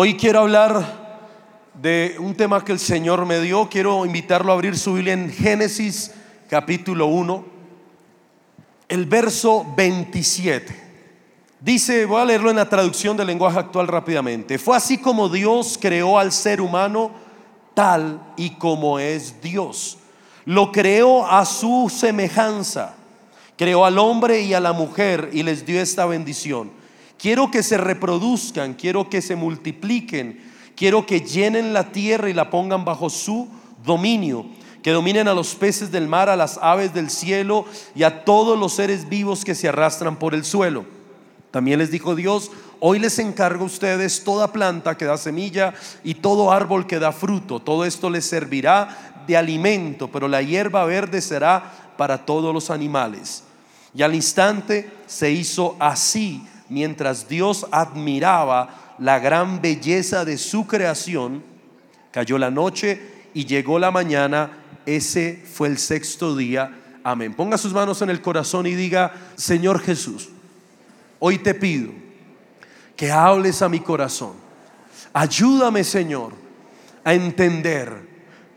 Hoy quiero hablar de un tema que el Señor me dio. Quiero invitarlo a abrir su Biblia en Génesis capítulo 1, el verso 27. Dice, voy a leerlo en la traducción del lenguaje actual rápidamente. Fue así como Dios creó al ser humano tal y como es Dios. Lo creó a su semejanza. Creó al hombre y a la mujer y les dio esta bendición. Quiero que se reproduzcan, quiero que se multipliquen, quiero que llenen la tierra y la pongan bajo su dominio, que dominen a los peces del mar, a las aves del cielo y a todos los seres vivos que se arrastran por el suelo también les dijo Dios, hoy les encargo a ustedes toda planta que da semilla y todo árbol que da fruto. Todo esto les servirá de alimento, pero la hierba verde será para todos los animales. Y al instante se hizo así, mientras Dios admiraba la gran belleza de su creación. Cayó la noche y llegó la mañana. Ese fue el sexto día. Amén. Ponga sus manos en el corazón y diga, Señor Jesús Hoy te pido que hables a mi corazón. Ayúdame, Señor, a entender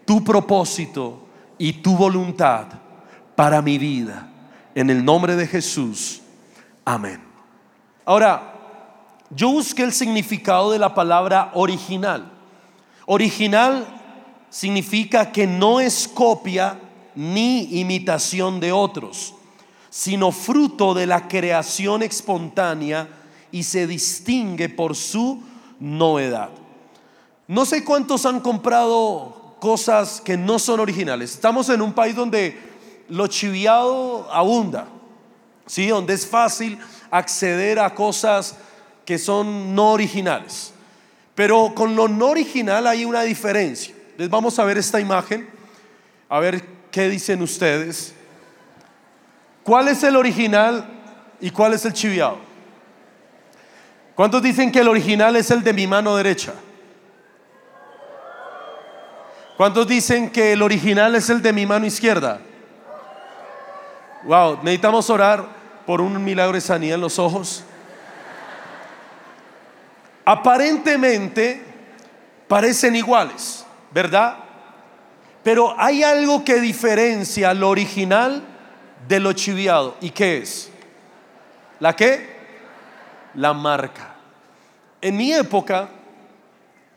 tu propósito y tu voluntad para mi vida. En el nombre de Jesús. Amén. Ahora, yo busqué el significado de la palabra original. Original significa que no es copia ni imitación de otros sino fruto de la creación espontánea y se distingue por su novedad. No sé cuántos han comprado cosas que no son originales. Estamos en un país donde lo chiviado abunda, ¿sí? donde es fácil acceder a cosas que son no originales. Pero con lo no original hay una diferencia. Les vamos a ver esta imagen, a ver qué dicen ustedes. ¿Cuál es el original y cuál es el chiviado? ¿Cuántos dicen que el original es el de mi mano derecha? ¿Cuántos dicen que el original es el de mi mano izquierda? Wow, necesitamos orar por un milagro de sanidad en los ojos. Aparentemente parecen iguales, ¿verdad? Pero hay algo que diferencia lo original de lo chiviado. ¿Y qué es? ¿La qué? La marca. En mi época,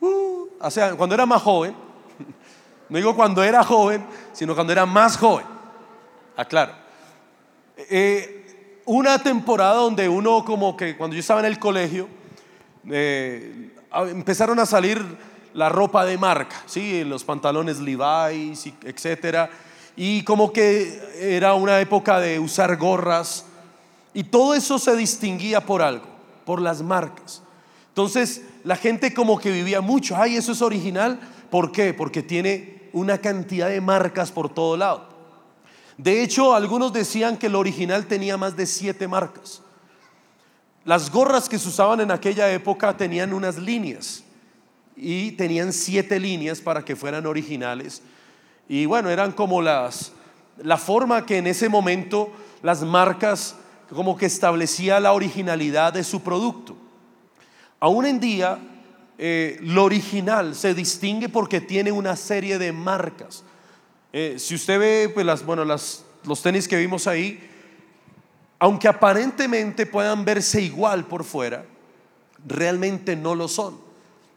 uh, o sea, cuando era más joven, no digo cuando era joven, sino cuando era más joven, aclaro. Eh, una temporada donde uno como que cuando yo estaba en el colegio, eh, empezaron a salir la ropa de marca, ¿sí? los pantalones Levi's, etcétera y como que era una época de usar gorras y todo eso se distinguía por algo, por las marcas. Entonces la gente como que vivía mucho, ay, eso es original, ¿por qué? Porque tiene una cantidad de marcas por todo lado. De hecho, algunos decían que el original tenía más de siete marcas. Las gorras que se usaban en aquella época tenían unas líneas y tenían siete líneas para que fueran originales y bueno, eran como las, la forma que en ese momento las marcas como que establecía la originalidad de su producto. Aún en día, eh, lo original se distingue porque tiene una serie de marcas. Eh, si usted ve pues, las, bueno, las, los tenis que vimos ahí, aunque aparentemente puedan verse igual por fuera, realmente no lo son.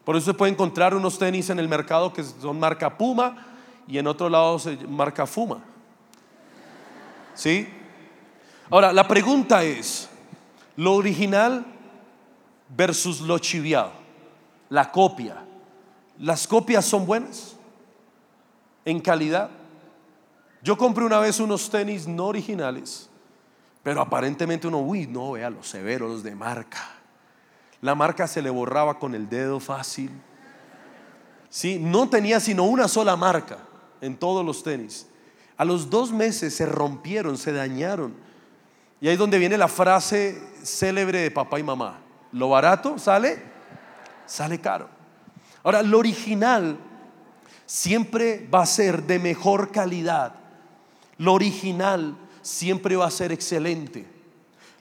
Por eso se puede encontrar unos tenis en el mercado que son marca Puma, y en otro lado marca fuma. ¿Sí? Ahora, la pregunta es, lo original versus lo chiviado, la copia. ¿Las copias son buenas? ¿En calidad? Yo compré una vez unos tenis no originales, pero aparentemente uno, uy, no, vea los severos, de marca. La marca se le borraba con el dedo fácil. Sí, no tenía sino una sola marca en todos los tenis. A los dos meses se rompieron, se dañaron. Y ahí es donde viene la frase célebre de papá y mamá. Lo barato sale, sale caro. Ahora, lo original siempre va a ser de mejor calidad. Lo original siempre va a ser excelente.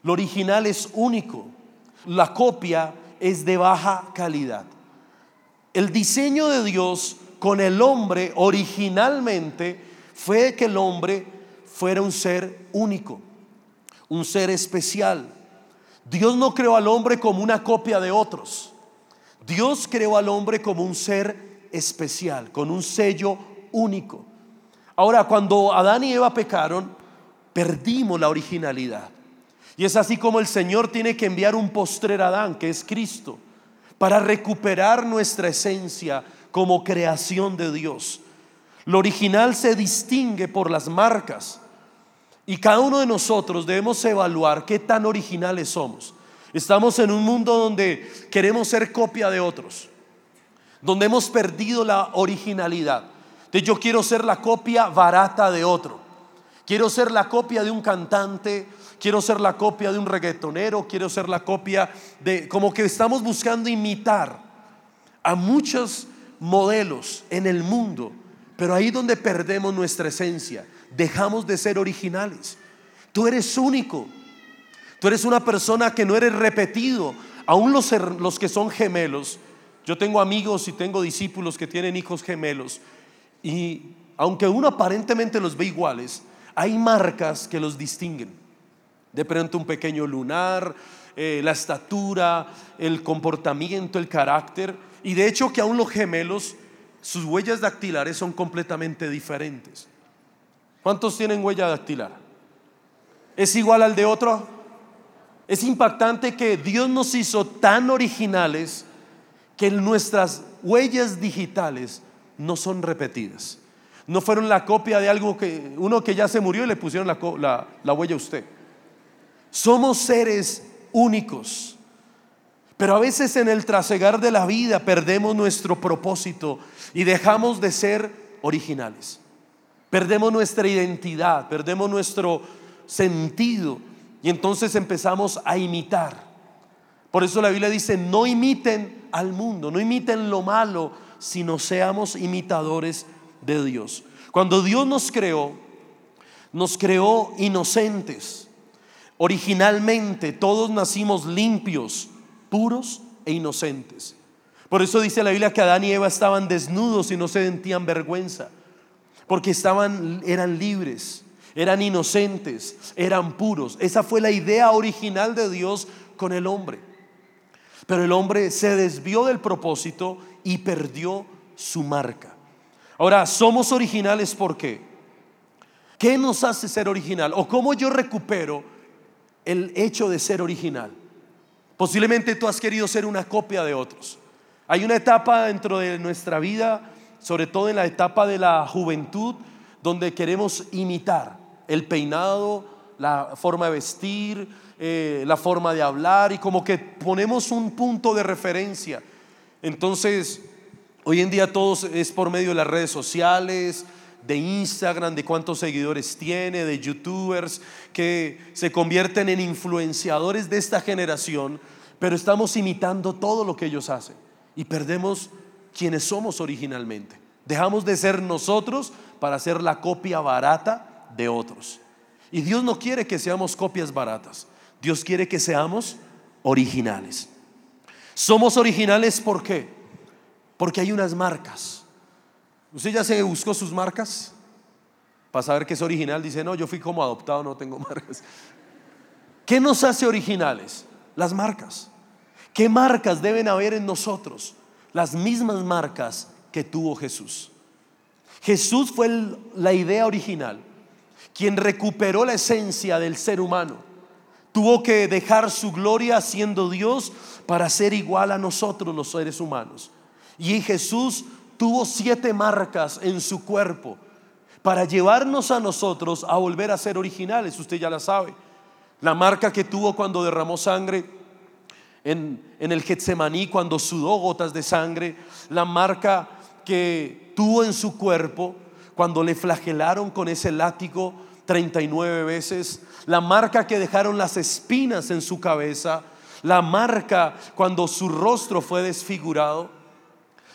Lo original es único. La copia es de baja calidad. el diseño de Dios con el hombre originalmente fue que el hombre fuera un ser único, un ser especial. Dios no creó al hombre como una copia de otros. Dios creó al hombre como un ser especial, con un sello único. Ahora, cuando Adán y Eva pecaron, perdimos la originalidad. Y es así como el Señor tiene que enviar un postrer Adán, que es Cristo, para recuperar nuestra esencia como creación de Dios. Lo original se distingue por las marcas. Y cada uno de nosotros debemos evaluar qué tan originales somos. Estamos en un mundo donde queremos ser copia de otros, donde hemos perdido la originalidad. Yo quiero ser la copia barata de otro. Quiero ser la copia de un cantante, quiero ser la copia de un reggaetonero, quiero ser la copia de como que estamos buscando imitar a muchos modelos en el mundo, pero ahí donde perdemos nuestra esencia, dejamos de ser originales. Tú eres único. Tú eres una persona que no eres repetido. Aún los, los que son gemelos. Yo tengo amigos y tengo discípulos que tienen hijos gemelos. Y aunque uno aparentemente los ve iguales, hay marcas que los distinguen. De pronto un pequeño lunar, eh, la estatura, el comportamiento, el carácter. Y de hecho que aún los gemelos, sus huellas dactilares son completamente diferentes. ¿Cuántos tienen huella dactilar? ¿Es igual al de otro? Es impactante que Dios nos hizo tan originales que nuestras huellas digitales no son repetidas. No fueron la copia de algo que uno que ya se murió y le pusieron la, la huella a usted. Somos seres únicos. Pero a veces en el trasegar de la vida perdemos nuestro propósito y dejamos de ser originales. Perdemos nuestra identidad, perdemos nuestro sentido y entonces empezamos a imitar. Por eso la Biblia dice, no imiten al mundo, no imiten lo malo, sino seamos imitadores de Dios. Cuando Dios nos creó, nos creó inocentes. Originalmente todos nacimos limpios, puros e inocentes. Por eso dice la Biblia que Adán y Eva estaban desnudos y no se sentían vergüenza, porque estaban eran libres eran inocentes, eran puros. Esa fue la idea original de Dios con el hombre. Pero el hombre se desvió del propósito y perdió su marca. Ahora, somos originales ¿por qué? ¿Qué nos hace ser original? ¿O cómo yo recupero el hecho de ser original? Posiblemente tú has querido ser una copia de otros. Hay una etapa dentro de nuestra vida, sobre todo en la etapa de la juventud, donde queremos imitar el peinado, la forma de vestir, eh, la forma de hablar y como que ponemos un punto de referencia. Entonces, hoy en día todo es por medio de las redes sociales, de Instagram, de cuántos seguidores tiene, de youtubers que se convierten en influenciadores de esta generación, pero estamos imitando todo lo que ellos hacen y perdemos quienes somos originalmente. Dejamos de ser nosotros para ser la copia barata de otros. Y Dios no quiere que seamos copias baratas. Dios quiere que seamos originales. Somos originales ¿por qué? Porque hay unas marcas. ¿Usted ya se buscó sus marcas? Para saber que es original, dice, no, yo fui como adoptado, no tengo marcas. ¿Qué nos hace originales? Las marcas. ¿Qué marcas deben haber en nosotros? Las mismas marcas que tuvo Jesús. Jesús fue la idea original quien recuperó la esencia del ser humano. Tuvo que dejar su gloria siendo Dios para ser igual a nosotros los seres humanos. Y Jesús tuvo siete marcas en su cuerpo para llevarnos a nosotros a volver a ser originales. Usted ya la sabe. La marca que tuvo cuando derramó sangre en, en el Getsemaní, cuando sudó gotas de sangre. La marca que tuvo en su cuerpo cuando le flagelaron con ese látigo 39 veces, la marca que dejaron las espinas en su cabeza, la marca cuando su rostro fue desfigurado,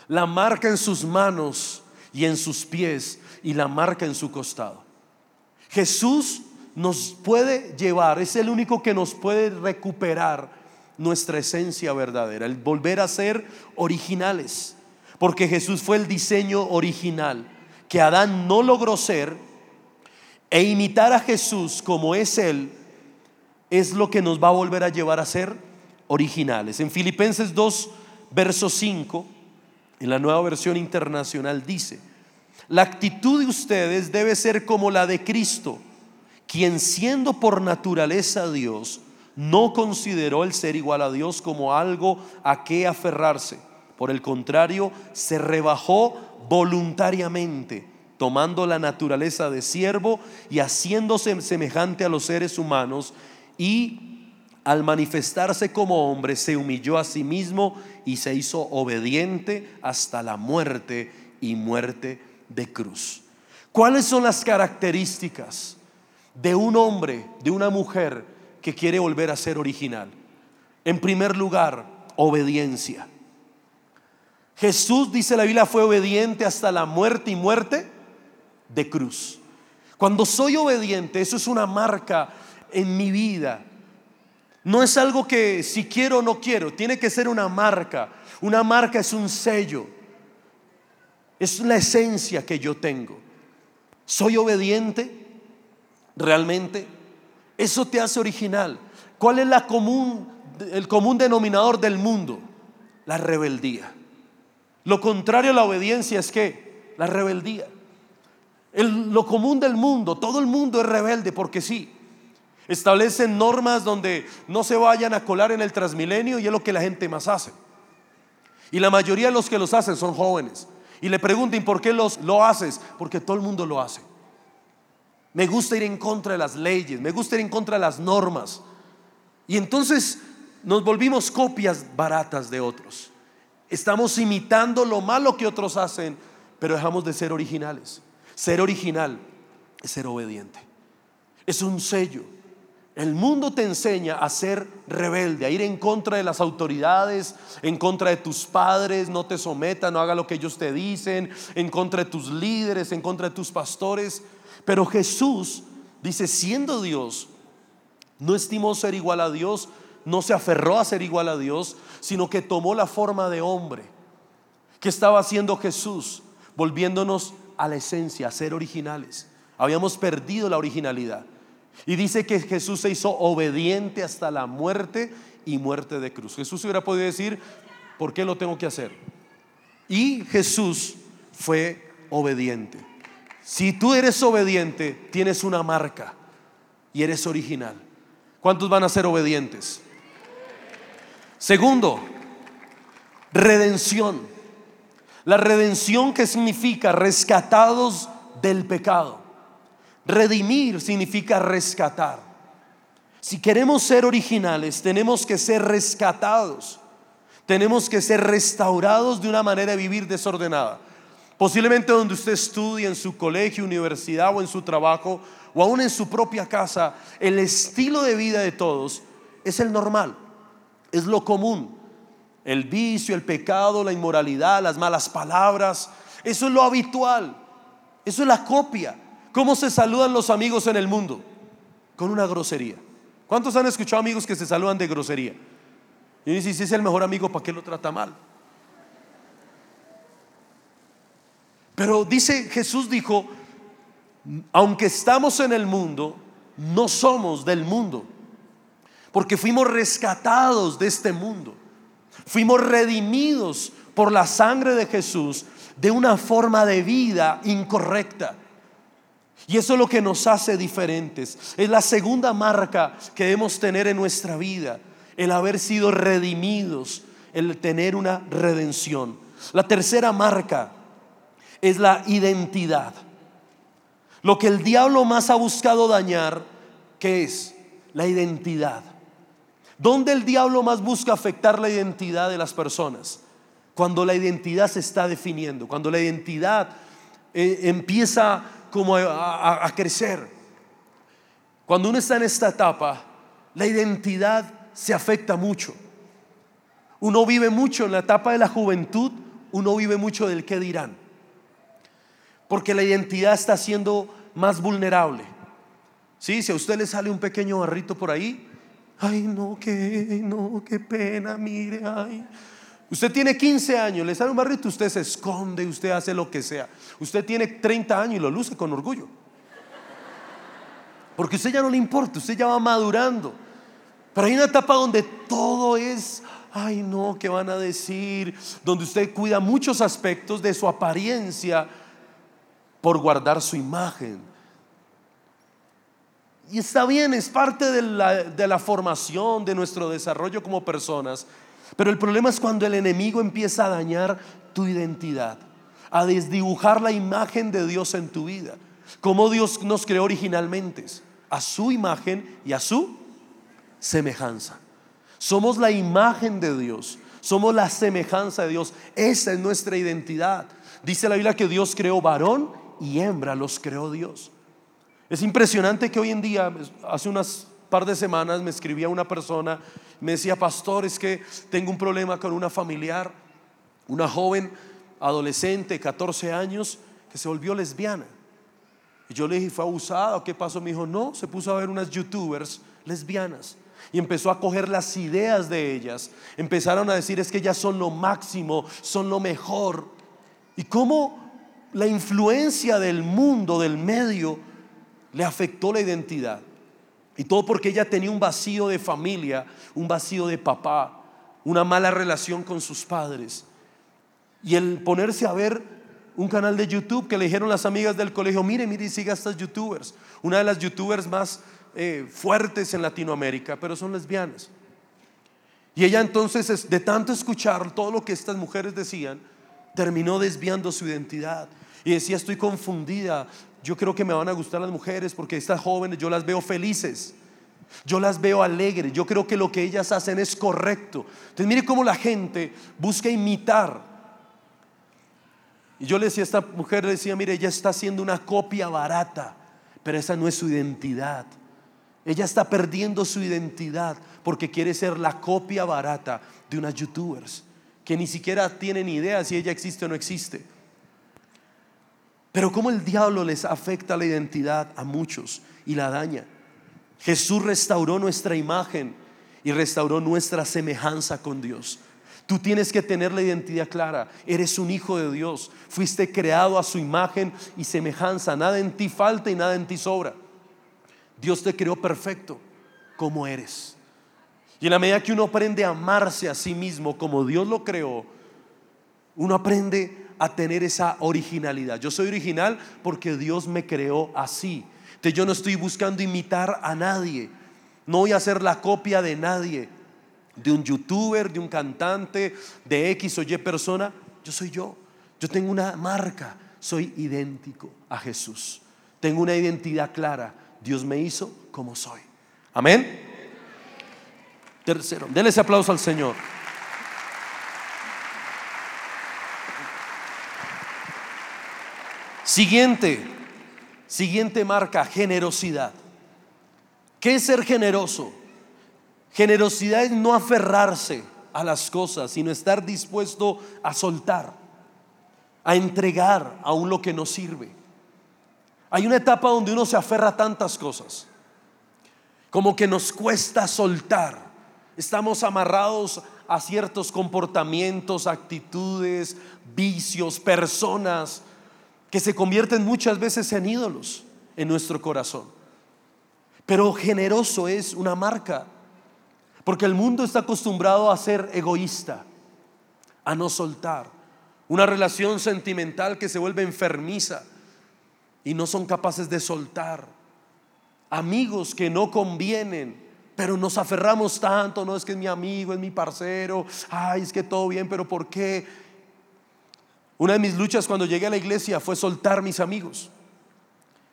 la marca en sus manos y en sus pies y la marca en su costado. Jesús nos puede llevar, es el único que nos puede recuperar nuestra esencia verdadera, el volver a ser originales. porque Jesús fue el diseño original que Adán no logró ser, e imitar a Jesús como es Él, es lo que nos va a volver a llevar a ser originales. En Filipenses 2, verso 5, en la nueva versión internacional dice, la actitud de ustedes debe ser como la de Cristo, quien siendo por naturaleza Dios, no consideró el ser igual a Dios como algo a qué aferrarse. Por el contrario, se rebajó voluntariamente, tomando la naturaleza de siervo y haciéndose semejante a los seres humanos y al manifestarse como hombre se humilló a sí mismo y se hizo obediente hasta la muerte y muerte de cruz. ¿Cuáles son las características de un hombre, de una mujer que quiere volver a ser original? En primer lugar, obediencia. Jesús, dice la Biblia, fue obediente hasta la muerte y muerte de cruz. Cuando soy obediente, eso es una marca en mi vida. No es algo que si quiero o no quiero, tiene que ser una marca. Una marca es un sello. Es la esencia que yo tengo. ¿Soy obediente realmente? Eso te hace original. ¿Cuál es la común, el común denominador del mundo? La rebeldía. Lo contrario a la obediencia es que la rebeldía. lo común del mundo, todo el mundo es rebelde porque sí. Establecen normas donde no se vayan a colar en el transmilenio y es lo que la gente más hace. Y la mayoría de los que los hacen son jóvenes y le pregunten por qué los, lo haces, porque todo el mundo lo hace. Me gusta ir en contra de las leyes, me gusta ir en contra de las normas. Y entonces nos volvimos copias baratas de otros. Estamos imitando lo malo que otros hacen, pero dejamos de ser originales. Ser original es ser obediente. Es un sello. El mundo te enseña a ser rebelde, a ir en contra de las autoridades, en contra de tus padres, no te sometan, no haga lo que ellos te dicen, en contra de tus líderes, en contra de tus pastores. Pero Jesús dice, siendo Dios, no estimó ser igual a Dios, no se aferró a ser igual a Dios, sino que tomó la forma de hombre. que estaba haciendo Jesús? Volviéndonos a la esencia, a ser originales. Habíamos perdido la originalidad. Y dice que Jesús se hizo obediente hasta la muerte y muerte de cruz. Jesús hubiera podido decir, ¿por qué lo tengo que hacer? Y Jesús fue obediente. Si tú eres obediente, tienes una marca y eres original. ¿Cuántos van a ser obedientes? Segundo, redención. La redención que significa rescatados del pecado. Redimir significa rescatar. Si queremos ser originales, tenemos que ser rescatados. Tenemos que ser restaurados de una manera de vivir desordenada. Posiblemente donde usted estudie, en su colegio, universidad o en su trabajo, o aún en su propia casa, el estilo de vida de todos es el normal, es lo común. El vicio, el pecado, la inmoralidad, las malas palabras, eso es lo habitual, eso es la copia. ¿Cómo se saludan los amigos en el mundo? Con una grosería. ¿Cuántos han escuchado amigos que se saludan de grosería? Y dice, si es el mejor amigo, ¿para qué lo trata mal? Pero dice, Jesús dijo, aunque estamos en el mundo, no somos del mundo, porque fuimos rescatados de este mundo, fuimos redimidos por la sangre de Jesús de una forma de vida incorrecta. Y eso es lo que nos hace diferentes. Es la segunda marca que debemos tener en nuestra vida, el haber sido redimidos, el tener una redención. La tercera marca es la identidad. Lo que el diablo más ha buscado dañar, ¿qué es? La identidad. ¿Dónde el diablo más busca afectar la identidad de las personas? Cuando la identidad se está definiendo, cuando la identidad eh, empieza como a, crecer. Cuando uno está en esta etapa, la identidad se afecta mucho. Uno vive mucho en la etapa de la juventud, uno vive mucho del qué dirán. Porque la identidad está siendo más vulnerable. ¿Sí? Si a usted le sale un pequeño barrito por ahí, ay no, qué, no, qué pena, mire, ay, Usted tiene 15 años, le sale un barrito, usted se esconde, usted hace lo que sea. Usted tiene 30 años y lo luce con orgullo. Porque usted ya no le importa, usted ya va madurando. Pero hay una etapa donde todo es, ay no, ¿qué van a decir? Donde usted cuida muchos aspectos de su apariencia por guardar su imagen. Y está bien, es parte de la, de la formación, de nuestro desarrollo como personas. Pero el problema es cuando el enemigo empieza a dañar tu identidad, a desdibujar la imagen de Dios en tu vida, como Dios nos creó originalmente, a su imagen y a su semejanza. Somos la imagen de Dios, somos la semejanza de Dios, esa es nuestra identidad. Dice la Biblia que Dios creó varón y hembra, los creó Dios. Es impresionante que hoy en día, hace unas par de semanas me escribía una persona, me decía, pastor, es que tengo un problema con una familiar, una joven adolescente, 14 años, que se volvió lesbiana. Y yo le dije, ¿fue abusada qué pasó? Me dijo, no, se puso a ver unas youtubers lesbianas. Y empezó a coger las ideas de ellas. Empezaron a decir, es que ellas son lo máximo, son lo mejor. Y cómo la influencia del mundo, del medio, le afectó la identidad. Y todo porque ella tenía un vacío de familia, un vacío de papá, una mala relación con sus padres. Y el ponerse a ver un canal de YouTube que le dijeron las amigas del colegio, mire, mire y siga a estas youtubers. Una de las youtubers más eh, fuertes en Latinoamérica, pero son lesbianas. Y ella entonces, de tanto escuchar todo lo que estas mujeres decían, terminó desviando su identidad. Y decía, estoy confundida, yo creo que me van a gustar las mujeres porque estas jóvenes yo las veo felices. Yo las veo alegres. Yo creo que lo que ellas hacen es correcto. Entonces mire cómo la gente busca imitar. Y yo le decía a esta mujer, le decía, mire, ella está haciendo una copia barata, pero esa no es su identidad. Ella está perdiendo su identidad porque quiere ser la copia barata de unas youtubers que ni siquiera tienen idea si ella existe o no existe. Pero cómo el diablo les afecta la identidad a muchos y la daña. Jesús restauró nuestra imagen y restauró nuestra semejanza con Dios. Tú tienes que tener la identidad clara. Eres un hijo de Dios. Fuiste creado a su imagen y semejanza. Nada en ti falta y nada en ti sobra. Dios te creó perfecto como eres. Y en la medida que uno aprende a amarse a sí mismo como Dios lo creó, uno aprende a tener esa originalidad. Yo soy original porque Dios me creó así. Entonces yo no estoy buscando imitar a nadie. No voy a hacer la copia de nadie. De un youtuber, de un cantante, de X o Y persona. Yo soy yo. Yo tengo una marca. Soy idéntico a Jesús. Tengo una identidad clara. Dios me hizo como soy. Amén. Tercero, denle ese aplauso al Señor. Siguiente, siguiente marca, generosidad. ¿Qué es ser generoso? Generosidad es no aferrarse a las cosas, sino estar dispuesto a soltar, a entregar aún lo que nos sirve. Hay una etapa donde uno se aferra a tantas cosas, como que nos cuesta soltar. Estamos amarrados a ciertos comportamientos, actitudes, vicios, personas que se convierten muchas veces en ídolos en nuestro corazón. Pero generoso es una marca, porque el mundo está acostumbrado a ser egoísta, a no soltar, una relación sentimental que se vuelve enfermiza y no son capaces de soltar, amigos que no convienen, pero nos aferramos tanto, no es que es mi amigo, es mi parcero, ay, es que todo bien, pero ¿por qué? Una de mis luchas cuando llegué a la iglesia fue soltar mis amigos.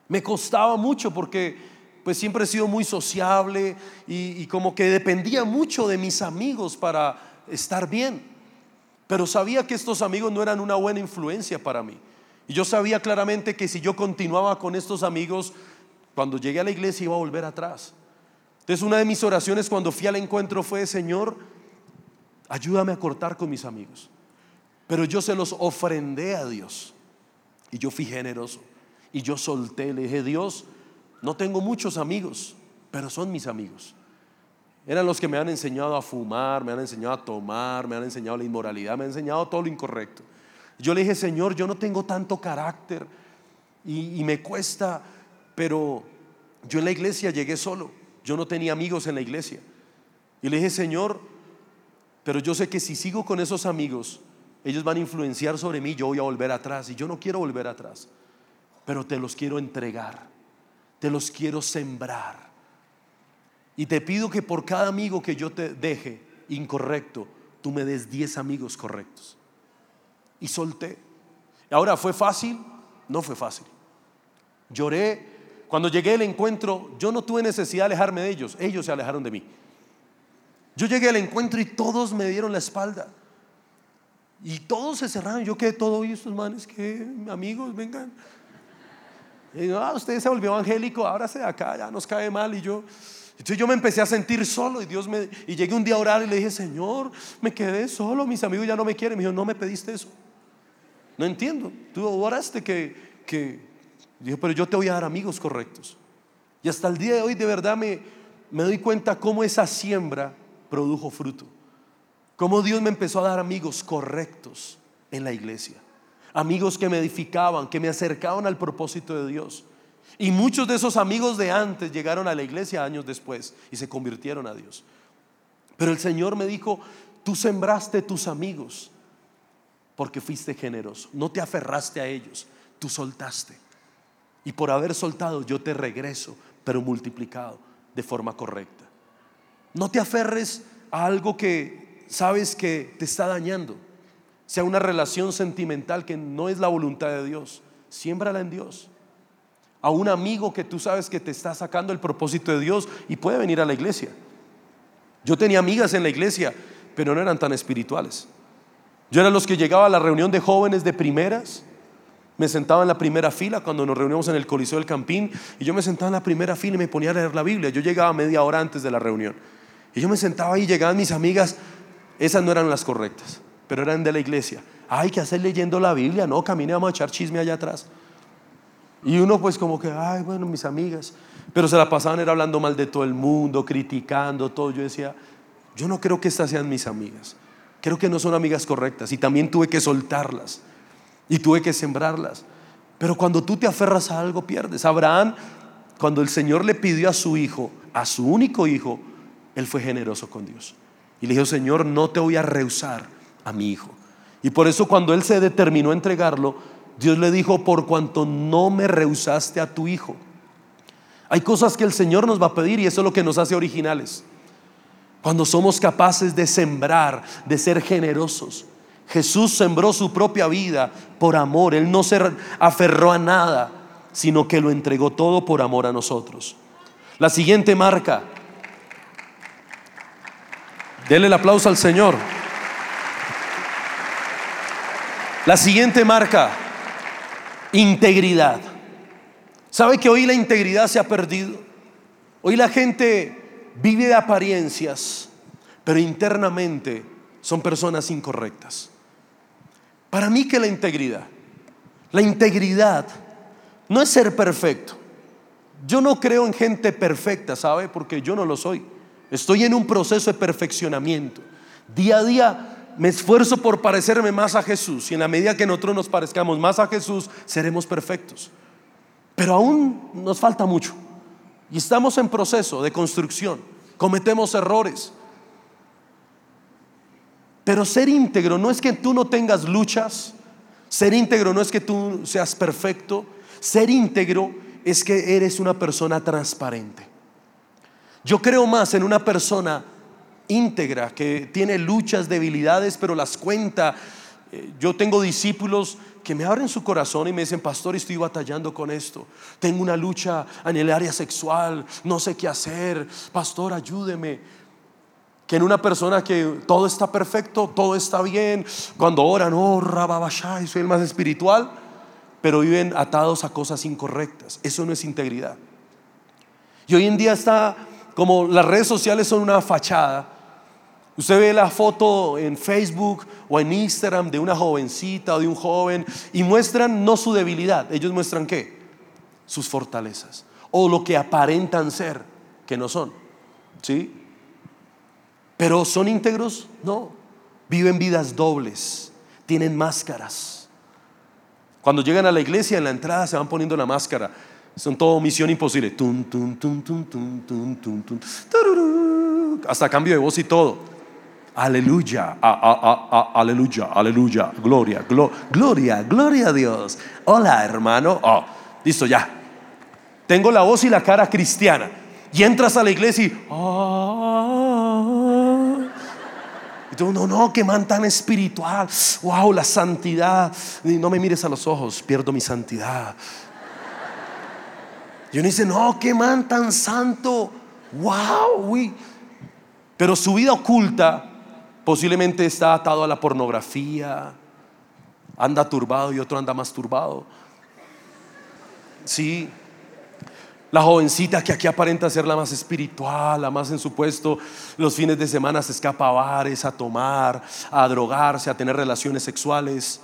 Me costaba mucho porque pues siempre he sido muy sociable y, y como que dependía mucho de mis amigos para estar bien. Pero sabía que estos amigos no eran una buena influencia para mí. Y yo sabía claramente que si yo continuaba con estos amigos, cuando llegué a la iglesia iba a volver atrás. Entonces una de mis oraciones cuando fui al encuentro fue, Señor, ayúdame a cortar con mis amigos. Pero yo se los ofrendé a Dios. Y yo fui generoso. Y yo solté, le dije, Dios, no tengo muchos amigos, pero son mis amigos. Eran los que me han enseñado a fumar, me han enseñado a tomar, me han enseñado la inmoralidad, me han enseñado todo lo incorrecto. Yo le dije, Señor, yo no tengo tanto carácter y, y me cuesta, pero yo en la iglesia llegué solo. Yo no tenía amigos en la iglesia. Y le dije, Señor, pero yo sé que si sigo con esos amigos, ellos van a influenciar sobre mí, yo voy a volver atrás y yo no quiero volver atrás, pero te los quiero entregar, te los quiero sembrar. Y te pido que por cada amigo que yo te deje incorrecto, tú me des 10 amigos correctos. Y solté. Ahora, ¿fue fácil? No fue fácil. Lloré. Cuando llegué al encuentro, yo no tuve necesidad de alejarme de ellos, ellos se alejaron de mí. Yo llegué al encuentro y todos me dieron la espalda. Y todos se cerraron. Yo quedé todo, y estos manes, que amigos, vengan. Y ah, usted se volvió evangélico, ahora se acá, ya nos cae mal. Y yo, entonces yo me empecé a sentir solo y Dios me, y llegué un día a orar y le dije, Señor, me quedé solo, mis amigos ya no me quieren. Me dijo, no me pediste eso. No entiendo. Tú oraste que, que, dijo, pero yo te voy a dar amigos correctos. Y hasta el día de hoy de verdad me, me doy cuenta cómo esa siembra produjo fruto. Cómo Dios me empezó a dar amigos correctos en la iglesia. Amigos que me edificaban, que me acercaban al propósito de Dios. Y muchos de esos amigos de antes llegaron a la iglesia años después y se convirtieron a Dios. Pero el Señor me dijo, tú sembraste tus amigos porque fuiste generoso. No te aferraste a ellos, tú soltaste. Y por haber soltado yo te regreso, pero multiplicado de forma correcta. No te aferres a algo que sabes que te está dañando, sea una relación sentimental que no es la voluntad de Dios, siémbrala en Dios. A un amigo que tú sabes que te está sacando el propósito de Dios y puede venir a la iglesia. Yo tenía amigas en la iglesia, pero no eran tan espirituales. Yo era los que llegaba a la reunión de jóvenes de primeras, me sentaba en la primera fila cuando nos reunimos en el Coliseo del Campín y yo me sentaba en la primera fila y me ponía a leer la Biblia. Yo llegaba media hora antes de la reunión. Y yo me sentaba ahí, llegaban mis amigas, esas no eran las correctas, pero eran de la iglesia. Hay que hacer leyendo la Biblia, no, camine, vamos a echar chisme allá atrás. Y uno pues como que, ay, bueno, mis amigas, pero se la pasaban era hablando mal de todo el mundo, criticando todo. Yo decía, yo no creo que estas sean mis amigas. Creo que no son amigas correctas y también tuve que soltarlas y tuve que sembrarlas. Pero cuando tú te aferras a algo pierdes. Abraham, cuando el Señor le pidió a su hijo, a su único hijo, él fue generoso con Dios. Y le dijo, Señor, no te voy a rehusar a mi hijo. Y por eso cuando él se determinó a entregarlo, Dios le dijo, por cuanto no me rehusaste a tu hijo. Hay cosas que el Señor nos va a pedir y eso es lo que nos hace originales. Cuando somos capaces de sembrar, de ser generosos. Jesús sembró su propia vida por amor. Él no se aferró a nada, sino que lo entregó todo por amor a nosotros. La siguiente marca Dele el aplauso al Señor. La siguiente marca, integridad. ¿Sabe que hoy la integridad se ha perdido? Hoy la gente vive de apariencias, pero internamente son personas incorrectas. Para mí que la integridad, la integridad no es ser perfecto. Yo no creo en gente perfecta, ¿sabe? Porque yo no lo soy. Estoy en un proceso de perfeccionamiento. Día a día me esfuerzo por parecerme más a Jesús y en la medida que nosotros nos parezcamos más a Jesús, seremos perfectos. Pero aún nos falta mucho y estamos en proceso de construcción. Cometemos errores. Pero ser íntegro no es que tú no tengas luchas, ser íntegro no es que tú seas perfecto, ser íntegro es que eres una persona transparente. Yo creo más en una persona íntegra que tiene luchas, debilidades, pero las cuenta. Eh, yo tengo discípulos que me abren su corazón y me dicen, pastor, estoy batallando con esto. Tengo una lucha en el área sexual, no sé qué hacer. Pastor, ayúdeme. Que en una persona que todo está perfecto, todo está bien, cuando oran, oh, rababashai, soy el más espiritual, pero viven atados a cosas incorrectas. Eso no es integridad. Y hoy en día está como las redes sociales son una fachada, usted ve la foto en Facebook o en Instagram de una jovencita o de un joven y muestran no su debilidad, ellos muestran qué? Sus fortalezas o lo que aparentan ser, que no son. ¿Sí? Pero ¿son íntegros? No. Viven vidas dobles, tienen máscaras. Cuando llegan a la iglesia, en la entrada se van poniendo la máscara. Son todo misión imposible. Hasta cambio de voz y todo. Aleluya, aleluya, aleluya, gloria, gloria, gloria a Dios. Hola, hermano. Oh, listo, ya. Tengo la voz y la cara cristiana. Y entras a la iglesia y. Oh, y tú, no, no, que man tan espiritual. Wow, la santidad. No me mires a los ojos, pierdo mi santidad. Y uno dice, no, qué man tan santo. Wow, uy. Pero su vida oculta posiblemente está atado a la pornografía, anda turbado y otro anda más turbado. Sí. La jovencita que aquí aparenta ser la más espiritual, la más en su puesto, los fines de semana se escapa a bares, a tomar, a drogarse, a tener relaciones sexuales.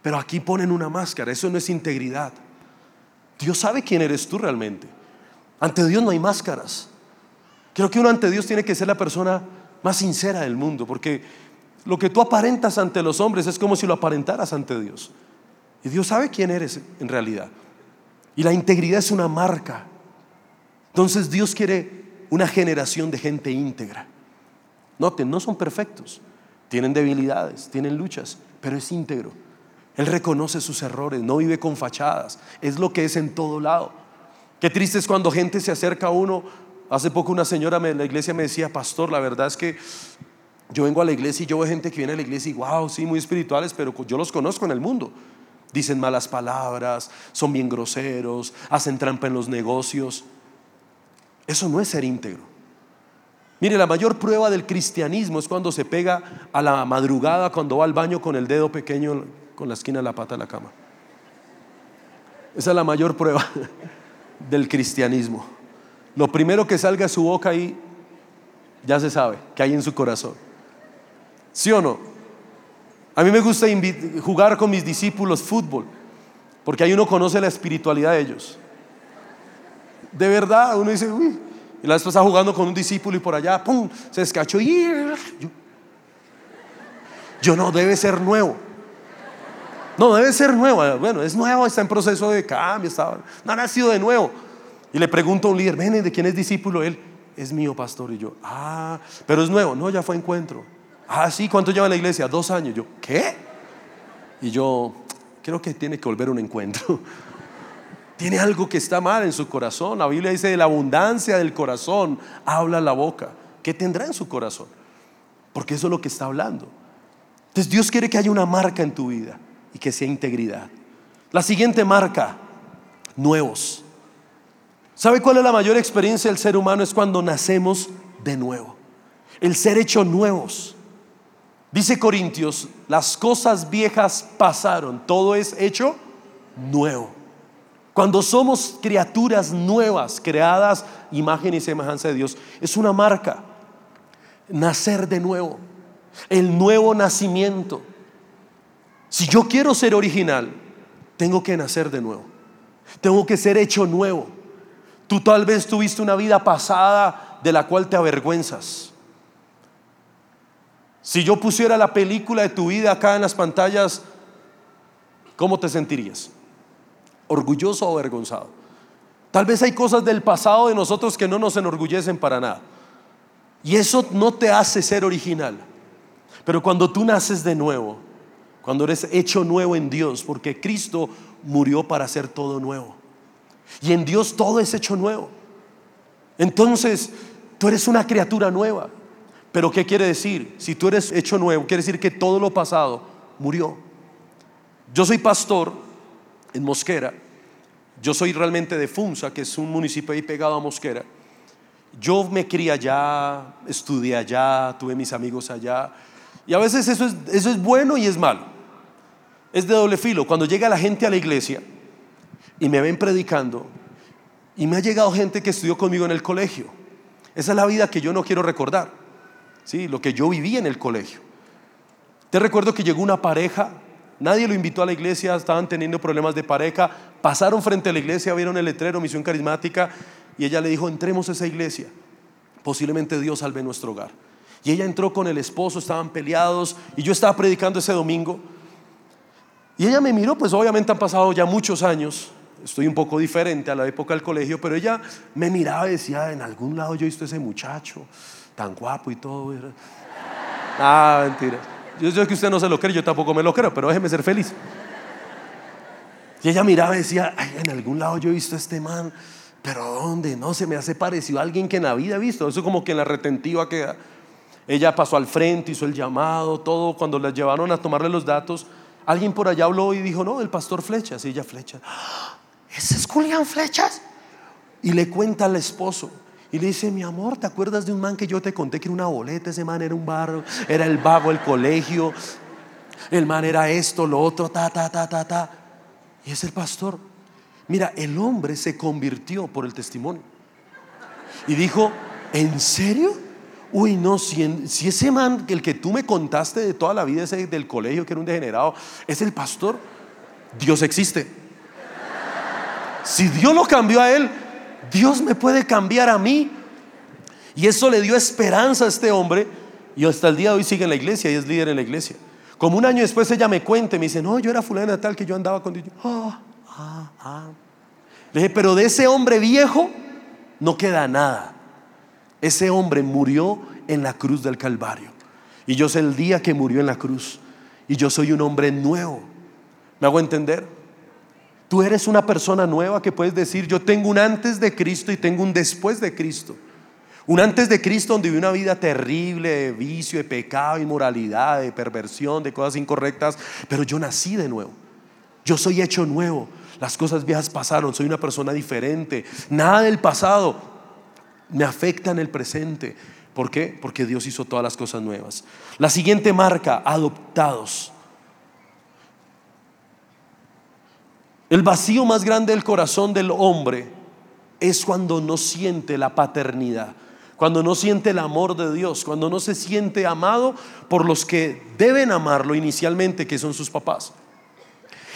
Pero aquí ponen una máscara, eso no es integridad. Dios sabe quién eres tú realmente. Ante Dios no hay máscaras. Creo que uno ante Dios tiene que ser la persona más sincera del mundo, porque lo que tú aparentas ante los hombres es como si lo aparentaras ante Dios. Y Dios sabe quién eres en realidad. Y la integridad es una marca. Entonces Dios quiere una generación de gente íntegra. Noten, no son perfectos, tienen debilidades, tienen luchas, pero es íntegro. Él reconoce sus errores, no vive con fachadas, es lo que es en todo lado. Qué triste es cuando gente se acerca a uno. Hace poco una señora de la iglesia me decía, pastor, la verdad es que yo vengo a la iglesia y yo veo gente que viene a la iglesia y wow, sí, muy espirituales, pero yo los conozco en el mundo. Dicen malas palabras, son bien groseros, hacen trampa en los negocios. Eso no es ser íntegro. Mire, la mayor prueba del cristianismo es cuando se pega a la madrugada, cuando va al baño con el dedo pequeño con la esquina de la pata de la cama. Esa es la mayor prueba del cristianismo. Lo primero que salga de su boca ahí, ya se sabe que hay en su corazón. ¿Sí o no? A mí me gusta jugar con mis discípulos fútbol, porque ahí uno conoce la espiritualidad de ellos. De verdad, uno dice, uy, y la vez está jugando con un discípulo y por allá, ¡pum! Se escachó yo, yo no, debe ser nuevo. No, debe ser nuevo. Bueno, es nuevo, está en proceso de cambio, está, no ha nacido de nuevo. Y le pregunto a un líder, ven, ¿de quién es discípulo? Él, es mío, pastor. Y yo, ah, pero es nuevo. No, ya fue encuentro. Ah, sí, ¿cuánto lleva la iglesia? Dos años. Yo, ¿qué? Y yo, creo que tiene que volver un encuentro. tiene algo que está mal en su corazón. La Biblia dice, de la abundancia del corazón habla la boca. ¿Qué tendrá en su corazón? Porque eso es lo que está hablando. Entonces Dios quiere que haya una marca en tu vida y que sea integridad. La siguiente marca, nuevos. ¿Sabe cuál es la mayor experiencia del ser humano? Es cuando nacemos de nuevo. El ser hecho nuevos. Dice Corintios, las cosas viejas pasaron, todo es hecho nuevo. Cuando somos criaturas nuevas, creadas imagen y semejanza de Dios, es una marca. Nacer de nuevo, el nuevo nacimiento. Si yo quiero ser original, tengo que nacer de nuevo. Tengo que ser hecho nuevo. Tú tal vez tuviste una vida pasada de la cual te avergüenzas. Si yo pusiera la película de tu vida acá en las pantallas, ¿cómo te sentirías? ¿Orgulloso o avergonzado? Tal vez hay cosas del pasado de nosotros que no nos enorgullecen para nada. Y eso no te hace ser original. Pero cuando tú naces de nuevo, cuando eres hecho nuevo en Dios, porque Cristo murió para hacer todo nuevo. Y en Dios todo es hecho nuevo. Entonces, tú eres una criatura nueva. Pero ¿qué quiere decir? Si tú eres hecho nuevo, quiere decir que todo lo pasado murió. Yo soy pastor en Mosquera. Yo soy realmente de Funza, que es un municipio ahí pegado a Mosquera. Yo me crié allá, estudié allá, tuve mis amigos allá. Y a veces eso es, eso es bueno y es malo. Es de doble filo. Cuando llega la gente a la iglesia y me ven predicando, y me ha llegado gente que estudió conmigo en el colegio. Esa es la vida que yo no quiero recordar. ¿sí? lo que yo viví en el colegio. Te recuerdo que llegó una pareja, nadie lo invitó a la iglesia, estaban teniendo problemas de pareja, pasaron frente a la iglesia, vieron el letrero, misión carismática, y ella le dijo, entremos a esa iglesia, posiblemente Dios salve nuestro hogar. Y ella entró con el esposo, estaban peleados y yo estaba predicando ese domingo. Y ella me miró, pues obviamente han pasado ya muchos años, estoy un poco diferente a la época del colegio, pero ella me miraba y decía, en algún lado yo he visto ese muchacho tan guapo y todo. Ah, mentira. Yo sé que usted no se lo cree, yo tampoco me lo creo, pero déjeme ser feliz. Y ella miraba y decía, Ay, en algún lado yo he visto a este man, pero ¿dónde? No, se me hace parecido a alguien que en la vida he visto. Eso como que en la retentiva queda. Ella pasó al frente, hizo el llamado, todo. Cuando la llevaron a tomarle los datos, alguien por allá habló y dijo, no, el pastor Flechas. Y ella, Flechas. ¿Ese es Julián Flechas? Y le cuenta al esposo. Y le dice, mi amor, ¿te acuerdas de un man que yo te conté que era una boleta? Ese man era un barro, era el vago del colegio. El man era esto, lo otro, ta, ta, ta, ta, ta. Y es el pastor. Mira, el hombre se convirtió por el testimonio. Y dijo, ¿en serio? Uy, no, si, ese man, el que tú me contaste de toda la vida, ese del colegio, que era un degenerado, es el pastor, Dios existe. Si Dios lo cambió a él, Dios me puede cambiar a mí. Y eso le dio esperanza a este hombre. Y hasta el día de hoy sigue en la iglesia y es líder en la iglesia. Como un año después ella me cuenta y me dice, no, yo era fulana tal que yo andaba con Dios. Ah, ah, ah. Le dije, pero de ese hombre viejo no queda nada. Ese hombre murió en la cruz del Calvario. Y yo sé el día que murió en la cruz. Y yo soy un hombre nuevo. ¿Me hago entender? Tú eres una persona nueva que puedes decir, yo tengo un antes de Cristo y tengo un después de Cristo. Un antes de Cristo donde vi una vida terrible de vicio, de pecado, inmoralidad, de perversión, de cosas incorrectas, pero yo nací de nuevo. Yo soy hecho nuevo. Las cosas viejas pasaron, soy una persona diferente. Nada del pasado me afecta en el presente. ¿Por qué? Porque Dios hizo todas las cosas nuevas. La siguiente marca, adoptados. El vacío más grande del corazón del hombre es cuando no siente la paternidad, cuando no siente el amor de Dios, cuando no se siente amado por los que deben amarlo inicialmente, que son sus papás.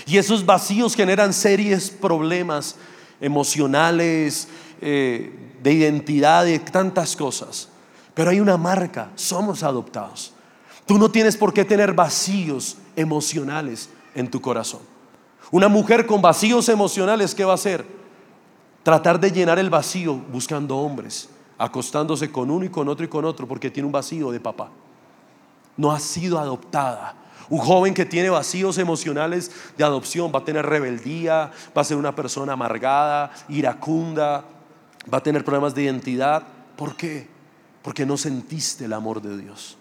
Y esos vacíos generan serios problemas emocionales, eh, de identidad, de tantas cosas. Pero hay una marca, somos adoptados. Tú no tienes por qué tener vacíos emocionales en tu corazón. Una mujer con vacíos emocionales, ¿qué va a hacer? Tratar de llenar el vacío buscando hombres, acostándose con uno y con otro y con otro, porque tiene un vacío de papá. No ha sido adoptada. Un joven que tiene vacíos emocionales de adopción va a tener rebeldía, va a ser una persona amargada, iracunda, va a tener problemas de identidad. ¿Por qué? Porque no sentiste el amor de Dios.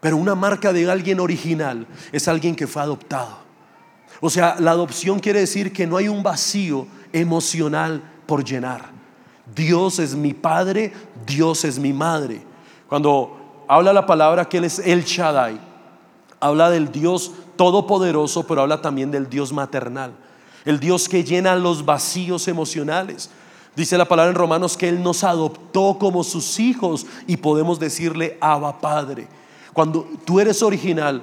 Pero una marca de alguien original es alguien que fue adoptado. O sea, la adopción quiere decir que no hay un vacío emocional por llenar. Dios es mi padre, Dios es mi madre. Cuando habla la palabra que Él es el Shaddai, habla del Dios todopoderoso, pero habla también del Dios maternal. El Dios que llena los vacíos emocionales. Dice la palabra en Romanos que Él nos adoptó como sus hijos y podemos decirle Abba Padre. Cuando tú eres original,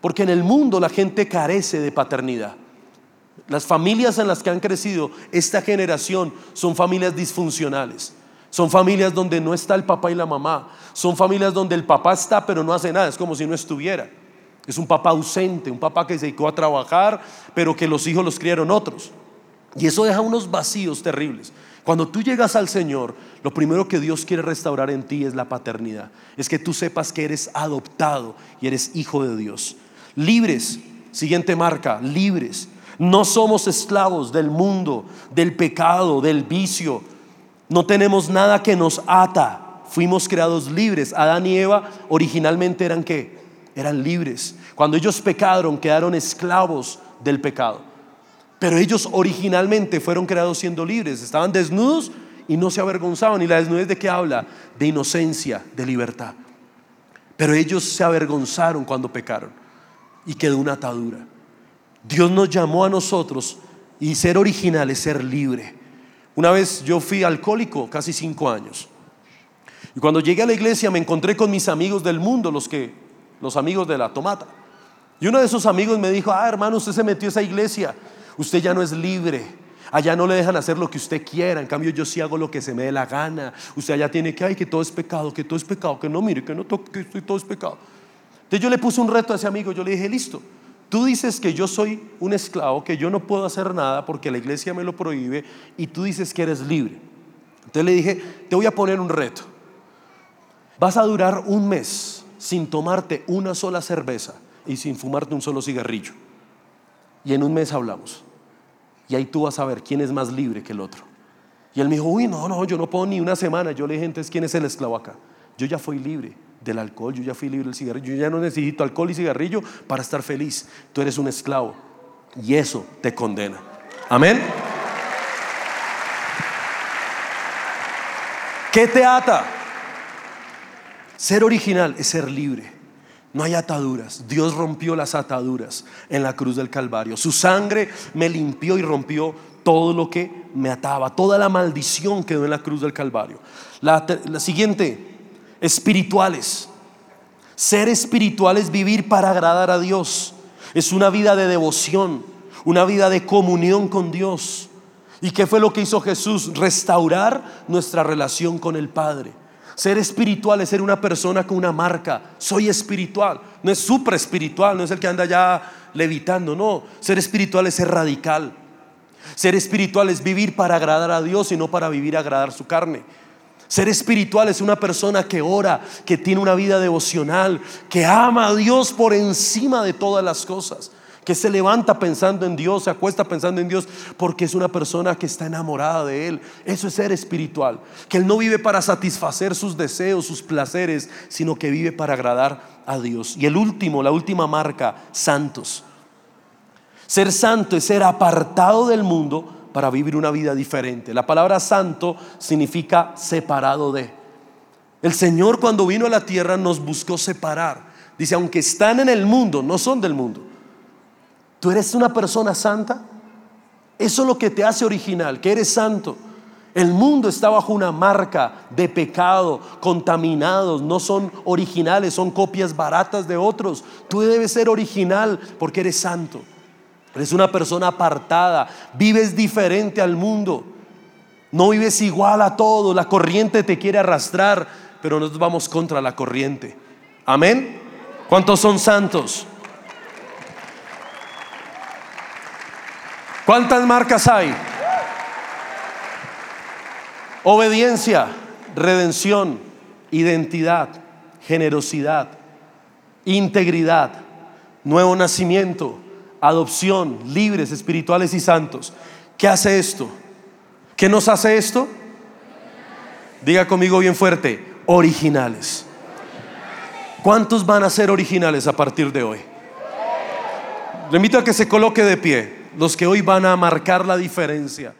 porque en el mundo la gente carece de paternidad. Las familias en las que han crecido esta generación son familias disfuncionales. Son familias donde no está el papá y la mamá. Son familias donde el papá está pero no hace nada. Es como si no estuviera. Es un papá ausente, un papá que se dedicó a trabajar pero que los hijos los criaron otros. Y eso deja unos vacíos terribles. Cuando tú llegas al Señor, lo primero que Dios quiere restaurar en ti es la paternidad. Es que tú sepas que eres adoptado y eres hijo de Dios. Libres, siguiente marca, libres. No somos esclavos del mundo, del pecado, del vicio. No tenemos nada que nos ata. Fuimos creados libres. Adán y Eva originalmente eran qué? Eran libres. Cuando ellos pecaron, quedaron esclavos del pecado. Pero ellos originalmente fueron creados siendo libres. Estaban desnudos y no se avergonzaban. ¿Y la desnudez de qué habla? De inocencia, de libertad. Pero ellos se avergonzaron cuando pecaron y quedó una atadura. Dios nos llamó a nosotros y ser original es ser libre. Una vez yo fui alcohólico, casi cinco años. Y cuando llegué a la iglesia me encontré con mis amigos del mundo, los que, los amigos de la tomata. Y uno de esos amigos me dijo, ah hermano, usted se metió a esa iglesia, usted ya no es libre. Allá no le dejan hacer lo que usted quiera, en cambio yo sí hago lo que se me dé la gana. Usted allá tiene que, ay, que todo es pecado, que todo es pecado, que no mire, que no toque, que todo es pecado. Entonces yo le puse un reto a ese amigo, yo le dije, listo, tú dices que yo soy un esclavo, que yo no puedo hacer nada porque la iglesia me lo prohíbe y tú dices que eres libre. Entonces le dije, te voy a poner un reto. Vas a durar un mes sin tomarte una sola cerveza y sin fumarte un solo cigarrillo. Y en un mes hablamos. Y ahí tú vas a ver quién es más libre que el otro. Y él me dijo, uy, no, no, yo no puedo ni una semana. Yo le dije, entonces, ¿quién es el esclavo acá? Yo ya fui libre del alcohol, yo ya fui libre del cigarrillo, yo ya no necesito alcohol y cigarrillo para estar feliz. Tú eres un esclavo. Y eso te condena. Amén. ¿Qué te ata? Ser original es ser libre. No hay ataduras. Dios rompió las ataduras en la cruz del Calvario. Su sangre me limpió y rompió todo lo que me ataba. Toda la maldición quedó en la cruz del Calvario. La, siguiente, espirituales. Ser espiritual es vivir para agradar a Dios. Es una vida de devoción, una vida de comunión con Dios. ¿Y qué fue lo que hizo Jesús? Restaurar nuestra relación con el Padre. Ser espiritual es ser una persona con una marca. Soy espiritual. No es super espiritual, no es el que anda ya levitando. No, ser espiritual es ser radical. Ser espiritual es vivir para agradar a Dios y no para vivir a agradar su carne. Ser espiritual es una persona que ora, que tiene una vida devocional, que ama a Dios por encima de todas las cosas que se levanta pensando en Dios, se acuesta pensando en Dios, porque es una persona que está enamorada de Él. Eso es ser espiritual, que Él no vive para satisfacer sus deseos, sus placeres, sino que vive para agradar a Dios. Y el último, la última marca, santos. Ser santo es ser apartado del mundo para vivir una vida diferente. La palabra santo significa separado de. El Señor cuando vino a la tierra nos buscó separar. Dice, aunque están en el mundo, no son del mundo. ¿Tú eres una persona santa? Eso es lo que te hace original, que eres santo. El mundo está bajo una marca de pecado, contaminados, no son originales, son copias baratas de otros. Tú debes ser original porque eres santo. Eres una persona apartada, vives diferente al mundo. No vives igual a todo, la corriente te quiere arrastrar, pero nosotros vamos contra la corriente. Amén. ¿Cuántos son santos? ¿Cuántas marcas hay? Obediencia, redención, identidad, generosidad, integridad, nuevo nacimiento, adopción, libres, espirituales y santos. ¿Qué hace esto? ¿Qué nos hace esto? Diga conmigo bien fuerte, originales. ¿Cuántos van a ser originales a partir de hoy? Le invito a que se coloque de pie los que hoy van a marcar la diferencia.